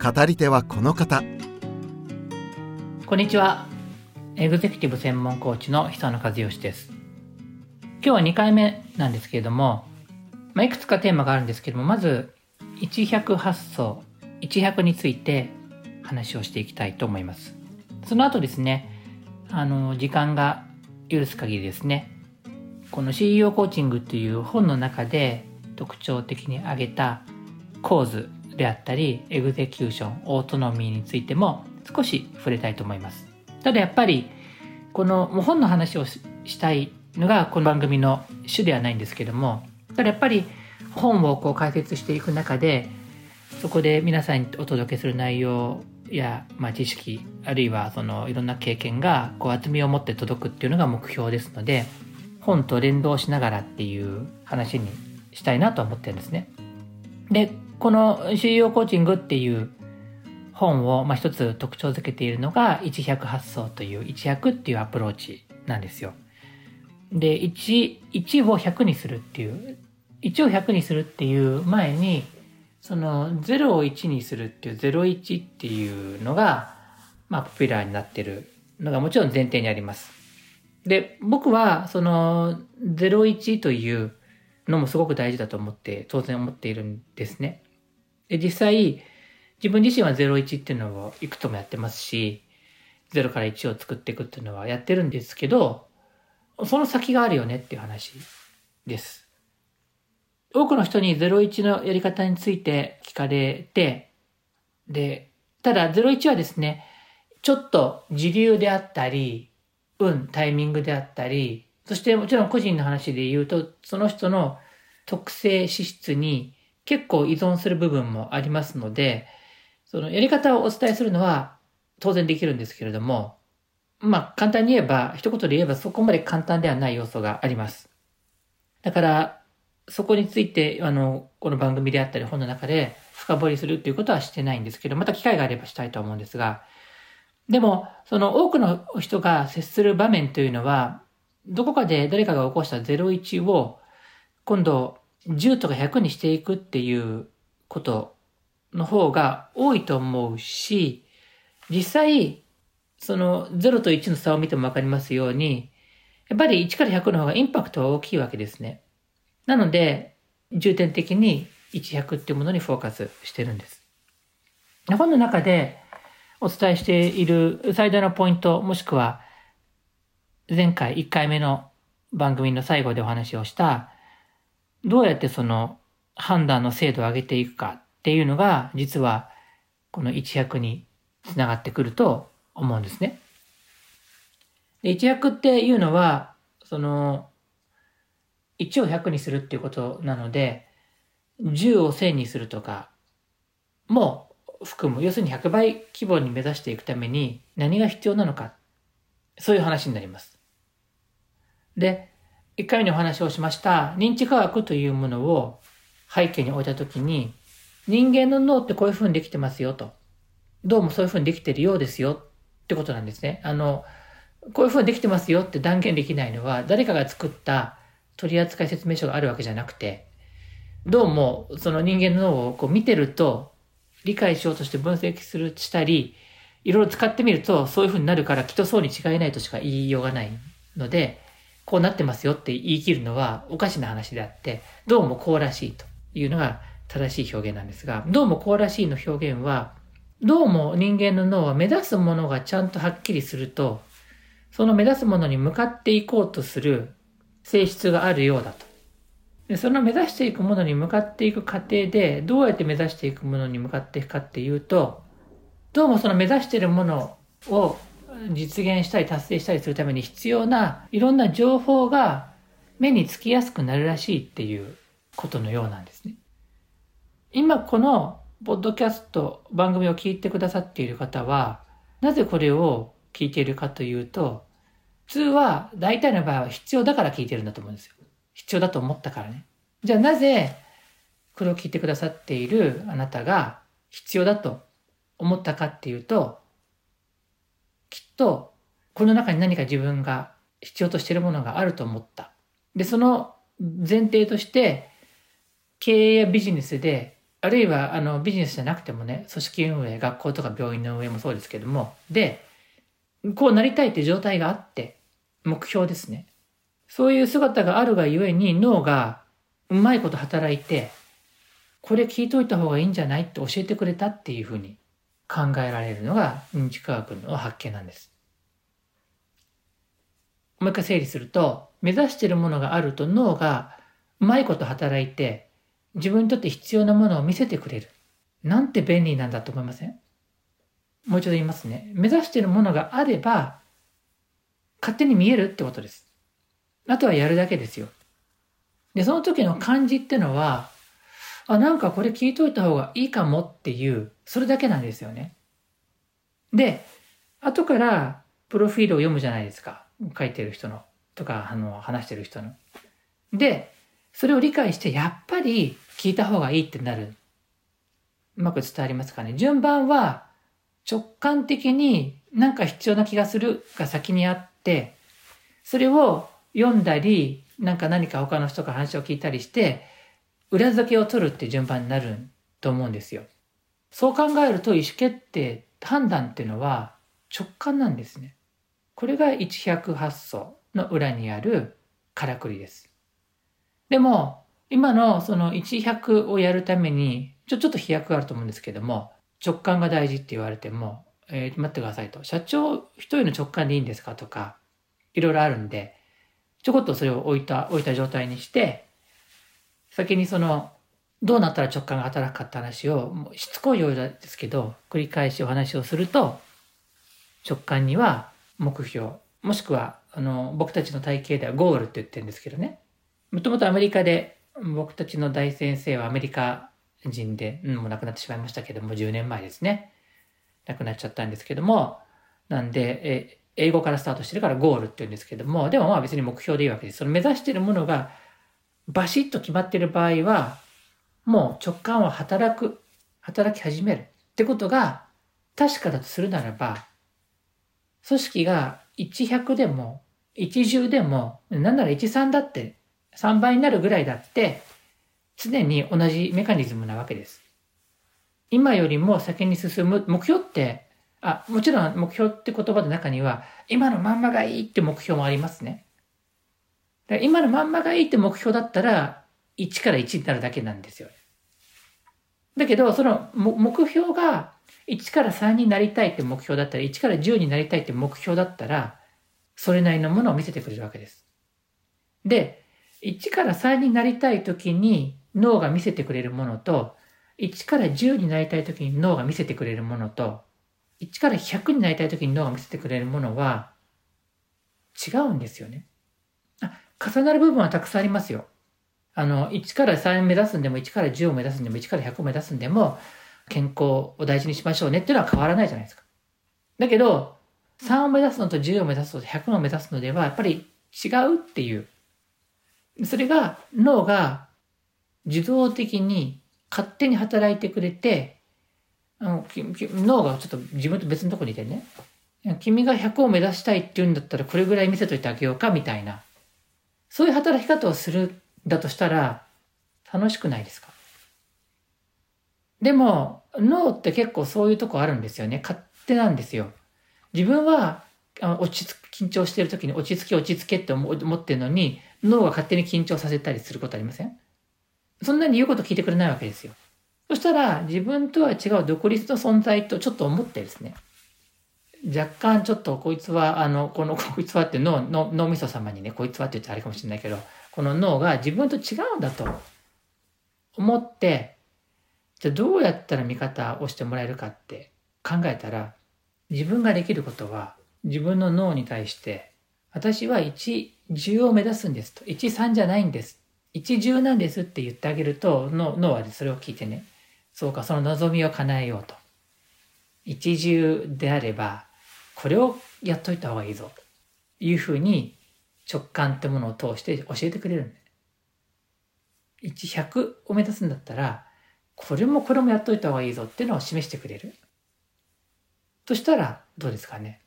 語り手はこの方。こんにちは。エグゼクティブ専門コーチの久野和義です。今日は2回目なんですけれども、まあ、いくつかテーマがあるんですけどもまず100発想100について話をしていきたいと思います。その後ですねあの時間が許す限りですねこの CEO コーチングという本の中で特徴的に挙げた構図であったり execution autonomy についても少し触れたいと思いますただやっぱりこの本の話をしたいのがこの番組の主ではないんですけどもただやっぱり本をこう解説していく中でそこで皆さんにお届けする内容や、まあ、知識あるいはそのいろんな経験がこう厚みを持って届くっていうのが目標ですので本と連動しながらっていう話にしたいなと思ってるんですね。で、この CEO コーチングっていう本を、まあ、一つ特徴づけているのが100発想という100っていうアプローチなんですよ。で、1、1を100にするっていう、1を100にするっていう前に、その0を1にするっていう01っていうのが、まあ、ポピュラーになってるのがもちろん前提にあります。で、僕はその01というのもすごく大事だと思って、当然思っているんですね。で、実際、自分自身は01っていうのをいくつもやってますし、0から1を作っていくっていうのはやってるんですけど、その先があるよねっていう話です。多くの人に01のやり方について聞かれて、で、ただ01はですね、ちょっと時流であったり、運、タイミングであったり、そしてもちろん個人の話で言うと、その人の特性資質に結構依存する部分もありますので、そのやり方をお伝えするのは当然できるんですけれども、まあ簡単に言えば、一言で言えばそこまで簡単ではない要素があります。だから、そこについて、あの、この番組であったり本の中で深掘りするっていうことはしてないんですけど、また機会があればしたいと思うんですが、でも、その多くの人が接する場面というのは、どこかで誰かが起こした01を、今度10とか100にしていくっていうことの方が多いと思うし、実際、その0と1の差を見てもわかりますように、やっぱり1から100の方がインパクトは大きいわけですね。なので、重点的に1、100っていうものにフォーカスしてるんです。本の中でお伝えしている最大のポイント、もしくは前回1回目の番組の最後でお話をした、どうやってその判断の精度を上げていくかっていうのが、実はこの一役につながってくると思うんですね。で一役っていうのは、その、1を100にするっていうことなので、10を1000にするとかも含む。要するに100倍規模に目指していくために何が必要なのか。そういう話になります。で、1回目にお話をしました認知科学というものを背景に置いたときに、人間の脳ってこういう風にできてますよと。どうもそういう風にできてるようですよってことなんですね。あの、こういう風にできてますよって断言できないのは、誰かが作った取扱説明書があるわけじゃなくて、どうもその人間の脳をこう見てると、理解しようとして分析する、したり、いろいろ使ってみると、そういう風になるからきっとそうに違いないとしか言いようがないので、こうなってますよって言い切るのはおかしな話であって、どうもこうらしいというのが正しい表現なんですが、どうもこうらしいの表現は、どうも人間の脳は目指すものがちゃんとはっきりすると、その目指すものに向かっていこうとする性質があるようだと。でその目指していくものに向かっていく過程で、どうやって目指していくものに向かっていくかっていうと、どうもその目指しているものを実現したり達成したりするために必要ないろんな情報が目につきやすくなるらしいっていうことのようなんですね。今このポッドキャスト、番組を聞いてくださっている方は、なぜこれを聞いているかというと、普通は大体の場合は必要だから聞いてるんだと思うんですよ。必要だと思ったからね。じゃあなぜこれを聞いてくださっているあなたが必要だと思ったかっていうと、きっとこの中に何か自分が必要としているものがあると思った。で、その前提として、経営やビジネスで、あるいはあのビジネスじゃなくてもね、組織運営、学校とか病院の運営もそうですけども、で、こうなりたいって状態があって、目標ですね。そういう姿があるがゆえに脳がうまいこと働いて、これ聞いといた方がいいんじゃないって教えてくれたっていうふうに考えられるのが認知科学の発見なんです。もう一回整理すると、目指しているものがあると脳がうまいこと働いて、自分にとって必要なものを見せてくれる。なんて便利なんだと思いません？もう一度言いますね。目指しているものがあれば、勝手に見えるってことです。あとはやるだけですよ。で、その時の感じってのは、あ、なんかこれ聞いといた方がいいかもっていう、それだけなんですよね。で、後からプロフィールを読むじゃないですか。書いてる人の、とか、あの、話してる人の。で、それを理解して、やっぱり聞いた方がいいってなる。うまく伝わりますかね。順番は直感的になんか必要な気がするが先にあって、それを読んだり、なんか何か他の人から話を聞いたりして、裏付けを取るって順番になると思うんですよ。そう考えると意思決定、判断っていうのは直感なんですね。これが100発想の裏にあるからくりです。でも、今のその100をやるために、ちょ、ちょっと飛躍があると思うんですけども、直感が大事って言われても、えー、待ってくださいと。社長一人の直感でいいんですかとか、いろいろあるんで、ちょこっとそれを置いた、置いた状態にして、先にその、どうなったら直感が働くかって話を、しつこいようですけど、繰り返しお話をすると、直感には目標、もしくは、あの、僕たちの体系ではゴールって言ってるんですけどね。もともとアメリカで、僕たちの大先生はアメリカ人で、うん、もう亡くなってしまいましたけども、10年前ですね。亡くなっちゃったんですけども、なんで、え、英語からスタートしてるからゴールって言うんですけども、でもまあ別に目標でいいわけです。その目指してるものがバシッと決まっている場合は、もう直感は働く、働き始めるってことが確かだとするならば、組織が1100でも、10でも、なんなら13だって、3倍になるぐらいだって、常に同じメカニズムなわけです。今よりも先に進む目標って、あ、もちろん目標って言葉の中には、今のまんまがいいって目標もありますね。今のまんまがいいって目標だったら、1から1になるだけなんですよ。だけど、その目標が1から3になりたいって目標だったら、1から10になりたいって目標だったら、それなりのものを見せてくれるわけです。で、1から3になりたい時に脳が見せてくれるものと、1から10になりたい時に脳が見せてくれるものと、1から100になりたい時に脳が見せてくれるものは違うんですよね。重なる部分はたくさんありますよ。あの、1から3目指すんでも、1から10を目指すんでも、1から100を目指すんでも、健康を大事にしましょうねっていうのは変わらないじゃないですか。だけど、3を目指すのと10を目指すのと100を目指すのでは、やっぱり違うっていう。それが脳が自動的に勝手に働いてくれて、脳がちょっと自分と別のところにいてね、君が100を目指したいって言うんだったらこれぐらい見せといてあげようかみたいな、そういう働き方をするだとしたら楽しくないですか？でも、脳って結構そういうとこあるんですよね。勝手なんですよ。自分は落ち着緊張してる時に落ち着け落ち着けって思ってるのに、脳が勝手に緊張させたりすることありません？そんなに言うこと聞いてくれないわけですよ。そしたら、自分とは違う独立の存在とちょっと思ってですね、若干ちょっとこいつは、あの、この こいつはって脳、脳脳みそ様にね、こいつはって言ってあれかもしれないけど、この脳が自分と違うんだと思って、じゃあどうやったら味方をしてもらえるかって考えたら、自分ができることは、自分の脳に対して、私は1、10を目指すんですと。1、3じゃないんです。1、10なんですって言ってあげると、脳はそれを聞いてね、そうか、その望みを叶えようと。一重であれば、これをやっといた方がいいぞ。というふうに直感ってものを通して教えてくれるんだよ。1、100を目指すんだったら、これもこれもやっといた方がいいぞっていうのを示してくれる。としたら、どうですかね。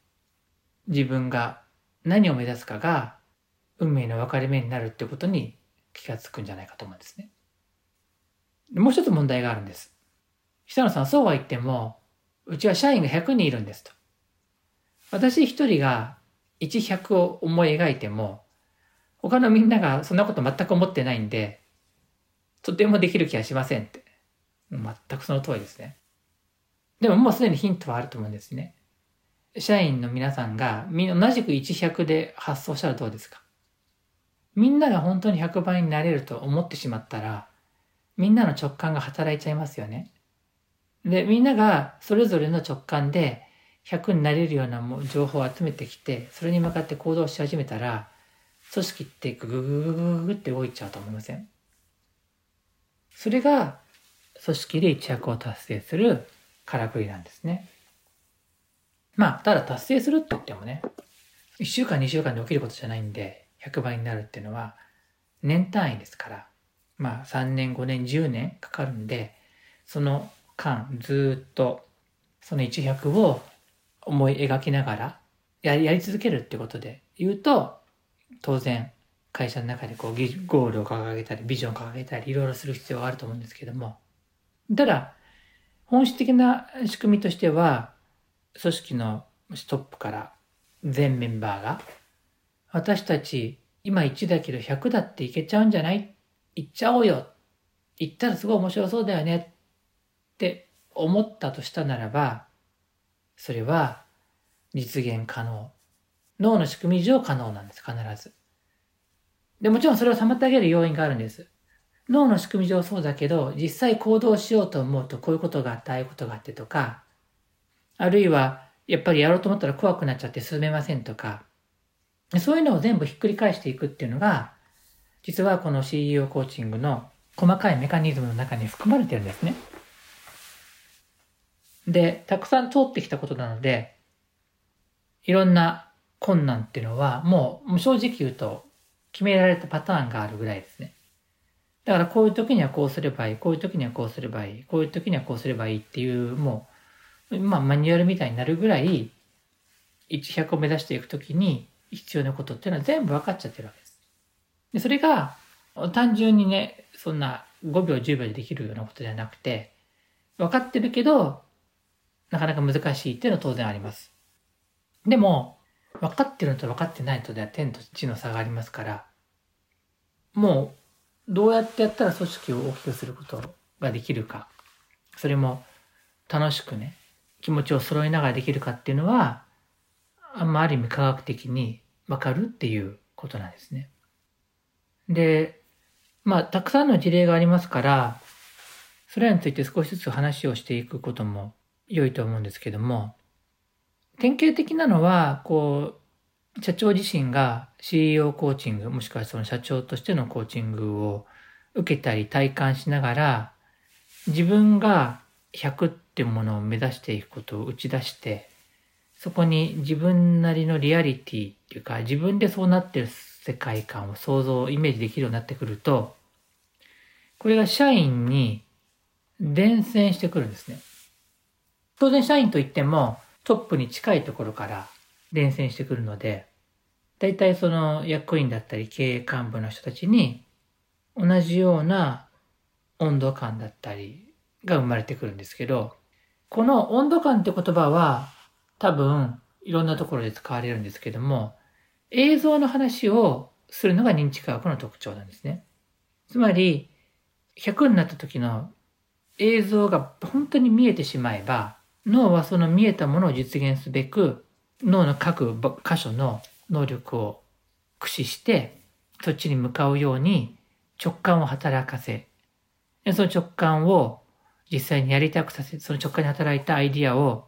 自分が何を目指すかが運命の分かれ目になるってことに気がつくんじゃないかと思うんですね。もう一つ問題があるんです。久野さん、そうは言っても、うちは社員が100人いるんですと。私一人が1、100を思い描いても、他のみんながそんなこと全く思ってないんで、とてもできる気がしませんって。全くその通りですね。でももうすでにヒントはあると思うんですね。社員の皆さんがみんな同じく1、100で発想したらどうですかみんなが本当に100倍になれると思ってしまったら、みんなの直感が働いちゃいますよね。で、みんながそれぞれの直感で100になれるような情報を集めてきて、それに向かって行動し始めたら、組織ってググググググって動いちゃうと思いません？それが組織で一役を達成するからくりなんですね。まあ、ただ達成するって言ってもね、1週間2週間で起きることじゃないんで、100倍になるっていうのは年単位ですから、まあ3年、5年、10年かかるんで、その間ずっとその100を思い描きながらやりやり続けるってことで言うと、当然会社の中でこうゴールを掲げたりビジョンを掲げたりいろいろする必要があると思うんですけども、ただ本質的な仕組みとしては、組織のトップから全メンバーが私たち今1だけど100だっていけちゃうんじゃない？行っちゃおうよ。行ったらすごい面白そうだよね。って思ったとしたならば、それは実現可能。脳の仕組み上可能なんです、必ず。で、もちろんそれを妨げる要因があるんです。脳の仕組み上そうだけど、実際行動しようと思うとこういうことがあって、ああいうことがあってとか、あるいは、やっぱりやろうと思ったら怖くなっちゃって進めませんとか、そういうのを全部ひっくり返していくっていうのが、実はこの CEO コーチングの細かいメカニズムの中に含まれてるんですね。で、たくさん通ってきたことなので、いろんな困難っていうのは、もう正直言うと決められたパターンがあるぐらいですね。だからこういう時にはこうすればいい、こういう時にはこうすればいい、こういう時にはこうすればいいっていう、もう、まあマニュアルみたいになるぐらい、100を目指していく時に必要なことっていうのは全部分かっちゃってるわけです。で、それが単純にね、そんな5秒10秒でできるようなことではなくて、分かってるけど、なかなか難しいっていうのは当然あります。でも、分かってるのと分かってないとでは天と地の差がありますから、もう、どうやってやったら組織を大きくすることができるか、それも楽しくね、気持ちを揃えながらできるかっていうのは、あんまある意味科学的に分かるっていうことなんですね。で、まあ、たくさんの事例がありますから、それらについて少しずつ話をしていくことも良いと思うんですけども、典型的なのは、こう、社長自身が CEO コーチング、もしくはその社長としてのコーチングを受けたり体感しながら、自分が100っていうものを目指していくことを打ち出して、そこに自分なりのリアリティっていうか、自分でそうなってる世界観を想像、イメージできるようになってくると、これが社員に伝染してくるんですね。当然社員といってもトップに近いところから伝染してくるので、大体その役員だったり経営幹部の人たちに同じような温度感だったりが生まれてくるんですけど、この温度感って言葉は多分いろんなところで使われるんですけども、映像の話をするのが認知科学の特徴なんですね。つまり、100になった時の映像が本当に見えてしまえば、脳はその見えたものを実現すべく、脳の各箇所の能力を駆使して、そっちに向かうように直感を働かせ、その直感を実際にやりたくさせ、その直感に働いたアイディアを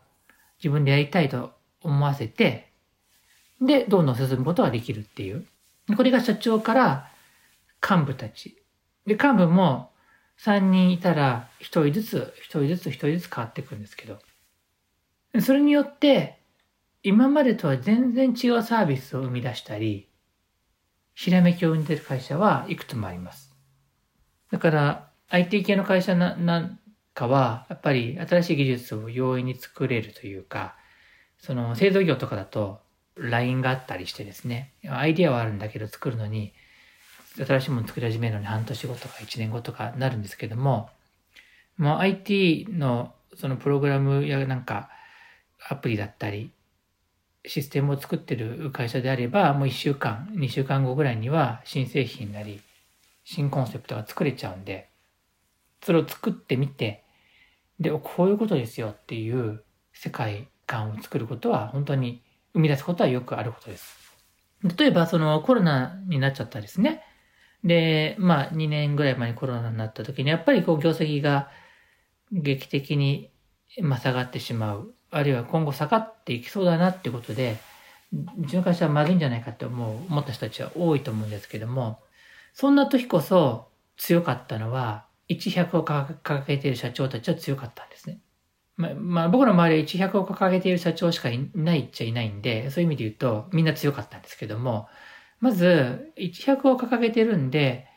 自分でやりたいと思わせて、で、どんどん進むことができるっていう。これが社長から幹部たち。で、幹部も、3人いたら1人ずつ、1人ずつ、1人ずつ変わっていくんですけど、それによって、今までとは全然違うサービスを生み出したり、ひらめきを生んでる会社はいくつもあります。だから、IT 系の会社ななんかは、やっぱり新しい技術を容易に作れるというか、その製造業とかだと、ラインがあったりしてですね、アイディアはあるんだけど作るのに、新しいもの作り始めるのに半年後とか1年後とかなるんですけども、もう IT のそのプログラムやなんかアプリだったり、システムを作ってる会社であれば、もう1週間、2週間後ぐらいには新製品なり、新コンセプトが作れちゃうんで、それを作ってみて、で、こういうことですよっていう世界観を作ることは本当に生み出すことはよくあることです。例えば、そのコロナになっちゃったですね。で、まあ2年ぐらい前にコロナになった時に、やっぱりこう業績が劇的に、ま、下がってしまう。あるいは今後下がっていきそうだなっていうことで、うちの会社はまずいんじゃないかって思う、思った人たちは多いと思うんですけども、そんな時こそ強かったのは、100を掲げている社長たちは強かったんですね。まあ、まあ、僕の周りは100を掲げている社長しかいないっちゃいないんで、そういう意味で言うとみんな強かったんですけども、まず、100を掲げてるんで、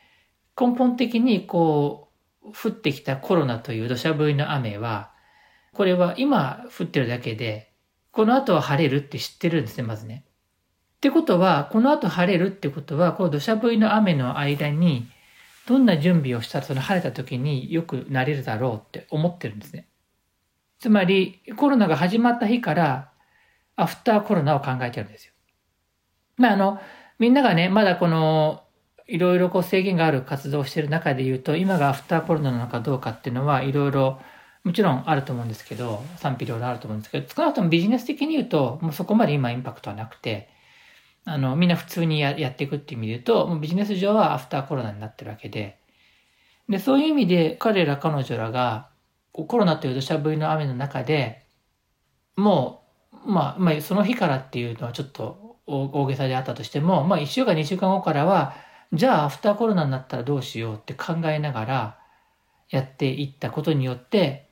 根本的にこう、降ってきたコロナという土砂降りの雨は、これは今降ってるだけで、この後は晴れるって知ってるんですね、まずね。ってことは、この後晴れるってことは、この土砂降りの雨の間に、どんな準備をしたらその晴れた時によくなれるだろうって思ってるんですね。つまり、コロナが始まった日から、アフターコロナを考えてるんですよ。まあ、あの、みんながね、まだこの、いろいろこう制限がある活動をしてる中で言うと、今がアフターコロナなのかどうかっていうのは、いろいろ、もちろんあると思うんですけど、賛否両論あると思うんですけど、少なくともビジネス的に言うと、もうそこまで今インパクトはなくて、あの、みんな普通にややっていくっていう意味で言うと、もうビジネス上はアフターコロナになってるわけで、で、そういう意味で彼ら彼女らが、コロナという土砂降りの雨の中で、もう、まあ、まあ、その日からっていうのはちょっと大げさであったとしても、まあ、1週間、2週間後からは、じゃあ、アフターコロナになったらどうしようって考えながらやっていったことによって、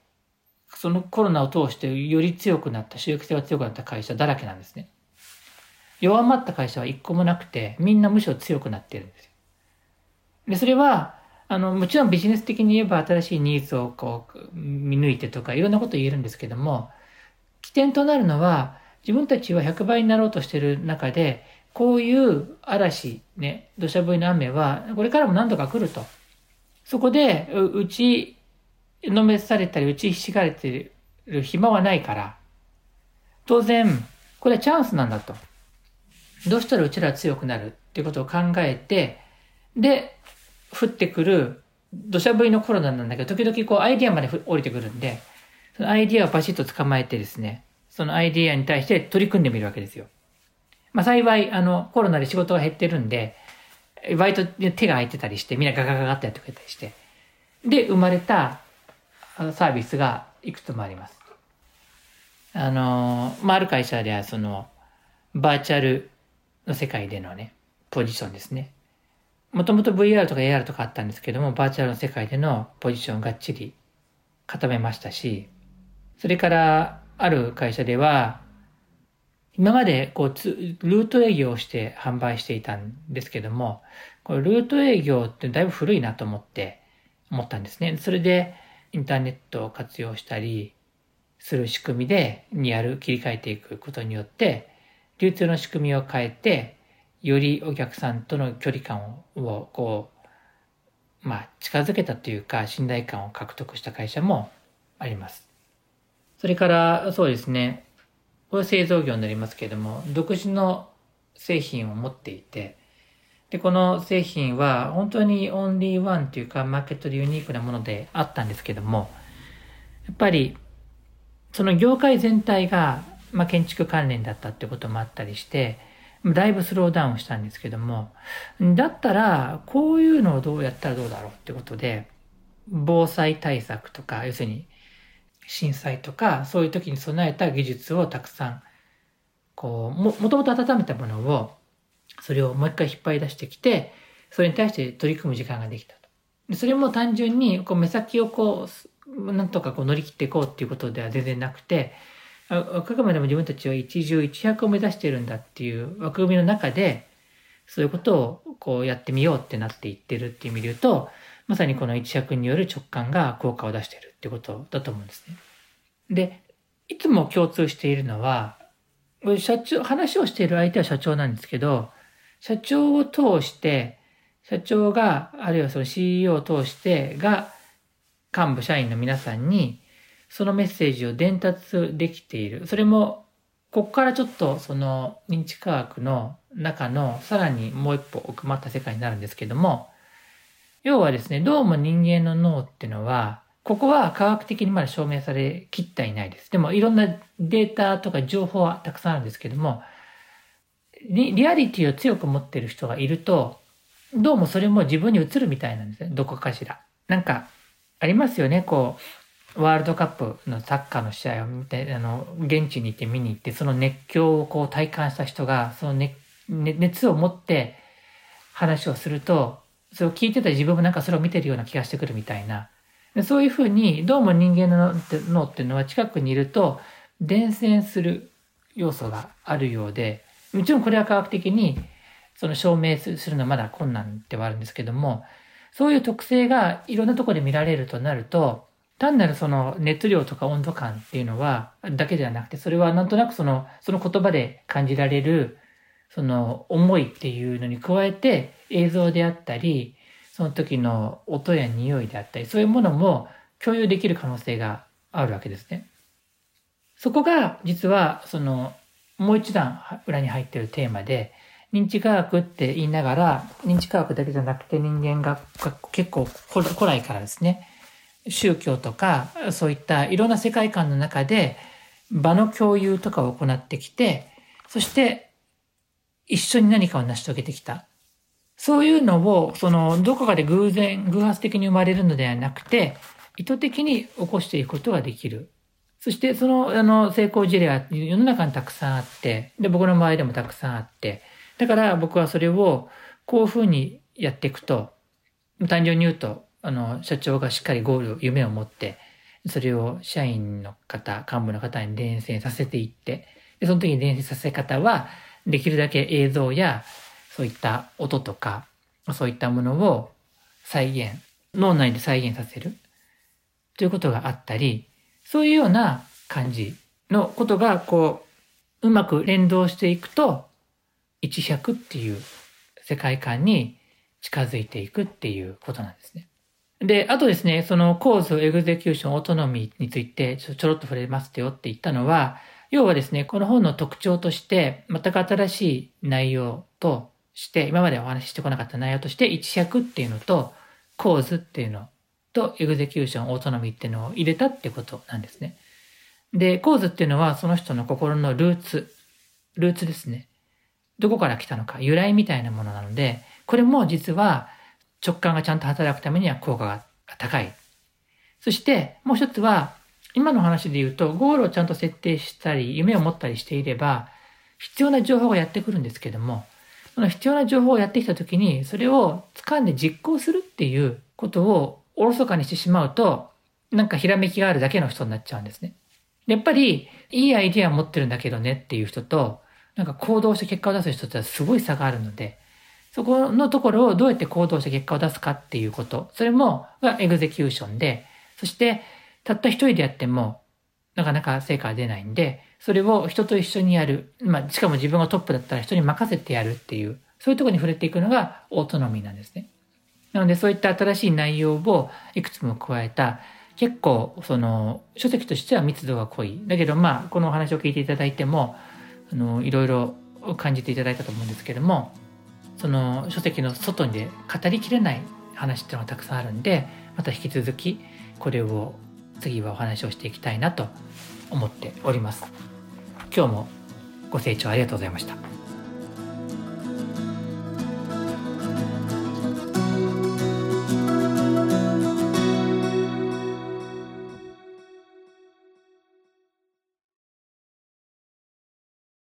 そのコロナを通してより強くなった、収益性が強くなった会社だらけなんですね。弱まった会社は一個もなくて、みんなむしろ強くなってるんですよ。で、それは、あの、もちろんビジネス的に言えば新しいニーズをこう、見抜いてとかいろんなこと言えるんですけども、起点となるのは、自分たちは100倍になろうとしている中で、こういう嵐、ね、土砂降りの雨は、これからも何度か来ると。そこで、うち、のめされたり、打ちひしがれてる暇はないから、当然、これはチャンスなんだと。どうしたらうちらは強くなるっていうことを考えて、で、降ってくる土砂降りのコロナなんだけど、時々こうアイディアまで降りてくるんで、そのアイディアをバシッと捕まえてですね、そのアイディアに対して取り組んでみるわけですよ。まあ幸い、あの、コロナで仕事が減ってるんで、バイト手が空いてたりして、みんなガガガガってやってくれたりして、で、生まれたサービスがいくつもあります。あの、まあ、ある会社では、その、バーチャルの世界でのね、ポジションですね。もともと VR とか AR とかあったんですけども、バーチャルの世界でのポジションがっちり固めましたし、それからある会社では、今までこうルート営業をして販売していたんですけども、これルート営業ってだいぶ古いなと思って思ったんですね。それでインターネットを活用したりする仕組みでにやる、切り替えていくことによって、流通の仕組みを変えて、よりお客さんとの距離感を、こう、まあ、近づけたというか、信頼感を獲得した会社もあります。それから、そうですね、これ製造業になりますけれども、独自の製品を持っていて、で、この製品は本当にオンリーワンというか、マーケットでユニークなものであったんですけども、やっぱり、その業界全体がまあ、建築関連だったってこともあったりして、だいぶスローダウンしたんですけども、だったら、こういうのをどうやったらどうだろうってことで、防災対策とか、要するに震災とか、そういう時に備えた技術をたくさん、こう、も、もともと温めたものを、それをもう一回引っ張り出してきて、それに対して取り組む時間ができたと。それも単純にこう目先をこう、なんとかこう乗り切っていこうっていうことでは全然なくて、あくまでも自分たちは一重一百を目指しているんだっていう枠組みの中で、そういうことをこうやってみようってなっていってるっていう意味で言うと、まさにこの一尺による直感が効果を出しているってことだと思うんですね。で、いつも共通しているのは、社長、話をしている相手は社長なんですけど、社長を通して、社長が、あるいはその CEO を通してが、幹部社員の皆さんに、そのメッセージを伝達できている。それも、ここからちょっとその認知科学の中のさらにもう一歩奥まった世界になるんですけども、要はですね、どうも人間の脳っていうのは、ここは科学的にまだ証明されきっていないです。でもいろんなデータとか情報はたくさんあるんですけども、リアリティを強く持ってる人がいると、どうもそれも自分に映るみたいなんですね。どこかしら。なんか、ありますよね。こう、ワールドカップのサッカーの試合を見て、あの、現地に行って見に行って、その熱狂をこう体感した人が、その熱、熱を持って話をすると、それを聞いてた自分もなんかそれを見てるような気がしてくるみたいな。そういうふうに、どうも人間の脳っていうのは近くにいると、伝染する要素があるようで、もちろんこれは科学的にその証明するのはまだ困難ではあるんですけども、そういう特性がいろんなところで見られるとなると、単なるその熱量とか温度感っていうのは、だけではなくて、それはなんとなくその、その言葉で感じられる、その思いっていうのに加えて、映像であったり、その時の音や匂いであったり、そういうものも共有できる可能性があるわけですね。そこが実はそのもう一段裏に入っているテーマで、認知科学って言いながら、認知科学だけじゃなくて人間が結構古来からですね、宗教とかそういったいろんな世界観の中で場の共有とかを行ってきて、そして一緒に何かを成し遂げてきた。そういうのを、その、どこかで偶然、偶発的に生まれるのではなくて、意図的に起こしていくことができる。そしてその、あの、成功事例は世の中にたくさんあって、で、僕の周りでもたくさんあって、だから僕はそれをこういうふうにやっていくと、単純に言うと、あの、社長がしっかりゴール、夢を持って、それを社員の方、幹部の方に伝染させていって、で、その時に伝染させ方は、できるだけ映像や、そういった音とか、そういったものを再現、脳内で再現させるということがあったり、そういうような感じのことが、こう、うまく連動していくと、一百っていう世界観に近づいていくっていうことなんですね。で、あとですね、その cause、execution、autonomy についてちょちょろっと触れますよって言ったのは、要はですね、この本の特徴として、全く新しい内容として、今までお話ししてこなかった内容として、一百っていうのと、cause っていうのと execution、autonomy っていうのを入れたってことなんですね。で、 cause っていうのはその人の心のルーツ、ルーツですね。どこから来たのか、由来みたいなものなので、これも実は直感がちゃんと働くためには効果が高い。そしてもう一つは、今の話で言うと、ゴールをちゃんと設定したり、夢を持ったりしていれば、必要な情報がやってくるんですけども、その必要な情報をやってきたときに、それを掴んで実行するっていうことをおろそかにしてしまうと、なんかひらめきがあるだけの人になっちゃうんですね。やっぱり、いいアイディア持ってるんだけどねっていう人と、なんか行動して結果を出す人ってすごい差があるので、そこのところをどうやって行動して結果を出すかっていうこと、それも、がエグゼキューションで、そして、たった一人でやっても、なかなか成果が出ないんで、それを人と一緒にやる。まあ、しかも自分がトップだったら人に任せてやるっていう、そういうところに触れていくのがオートノミーなんですね。なのでそういった新しい内容をいくつも加えた結構その書籍としては密度が濃いだけどまあこのお話を聞いていただいてもあのいろいろ感じていただいたと思うんですけどもその書籍の外で語りきれない話っていうのがたくさんあるんでまた引き続きこれを次はお話をしていきたいなと思っております。今日もご清聴ありがとうございました。